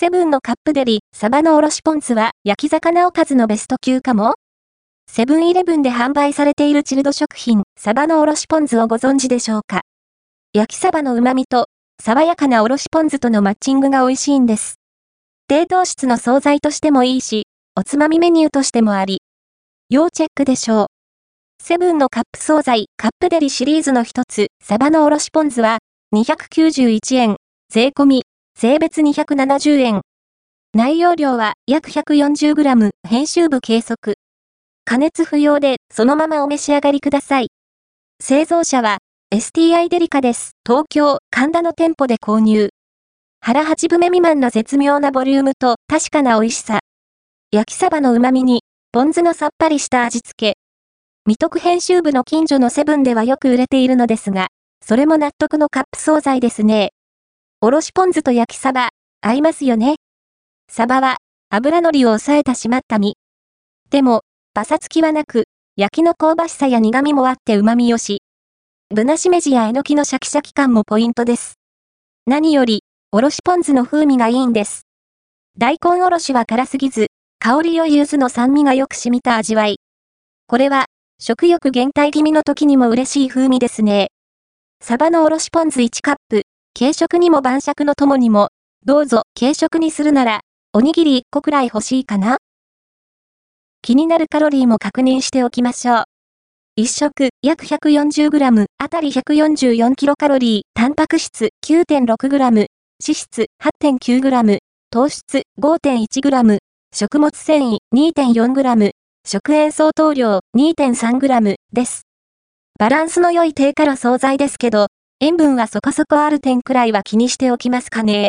セブンのカップデリ、サバのおろしポン酢は焼き魚おかずのベスト級かもセブンイレブンで販売されているチルド食品、サバのおろしポン酢をご存知でしょうか？焼きサバの旨味と、爽やかなおろしポン酢とのマッチングが美味しいんです。低糖質の惣菜としてもいいし、おつまみメニューとしてもあり、要チェックでしょう。セブンのカップ惣菜、カップデリシリーズの一つ、サバのおろしポン酢は、291円、税込み、税別270円。内容量は約 140g、編集部計測。加熱不要で、そのままお召し上がりください。製造者は、STI デリカです。東京、神田の店舗で購入。腹八分目未満の絶妙なボリュームと確かな美味しさ。焼きサバの旨味に、ポン酢のさっぱりした味付け。未徳編集部の近所のセブンではよく売れているのですが、それも納得のカップ惣菜ですね。おろしポン酢と焼きサバ、合いますよね。サバは、油のりを抑えた締まった身。でも、パサつきはなく、焼きの香ばしさや苦味もあって旨味よし。ぶなしめじやえのきのシャキシャキ感もポイントです。何より、おろしポン酢の風味がいいんです。大根おろしは辛すぎず、香りよ柚子の酸味がよく染みた味わい。これは、食欲減退気味の時にも嬉しい風味ですね。サバのおろしポン酢1カップ、軽食にも晩酌のともにも、どうぞ軽食にするなら、おにぎり1個くらい欲しいかな気になるカロリーも確認しておきましょう。1食約 140g あたり 144kcal、タンパク質 9.6g、脂質 8.9g、糖質 5.1g、食物繊維 2.4g、食塩相当量 2.3g です。バランスの良い低カロ惣菜ですけど、塩分はそこそこある点くらいは気にしておきますかね。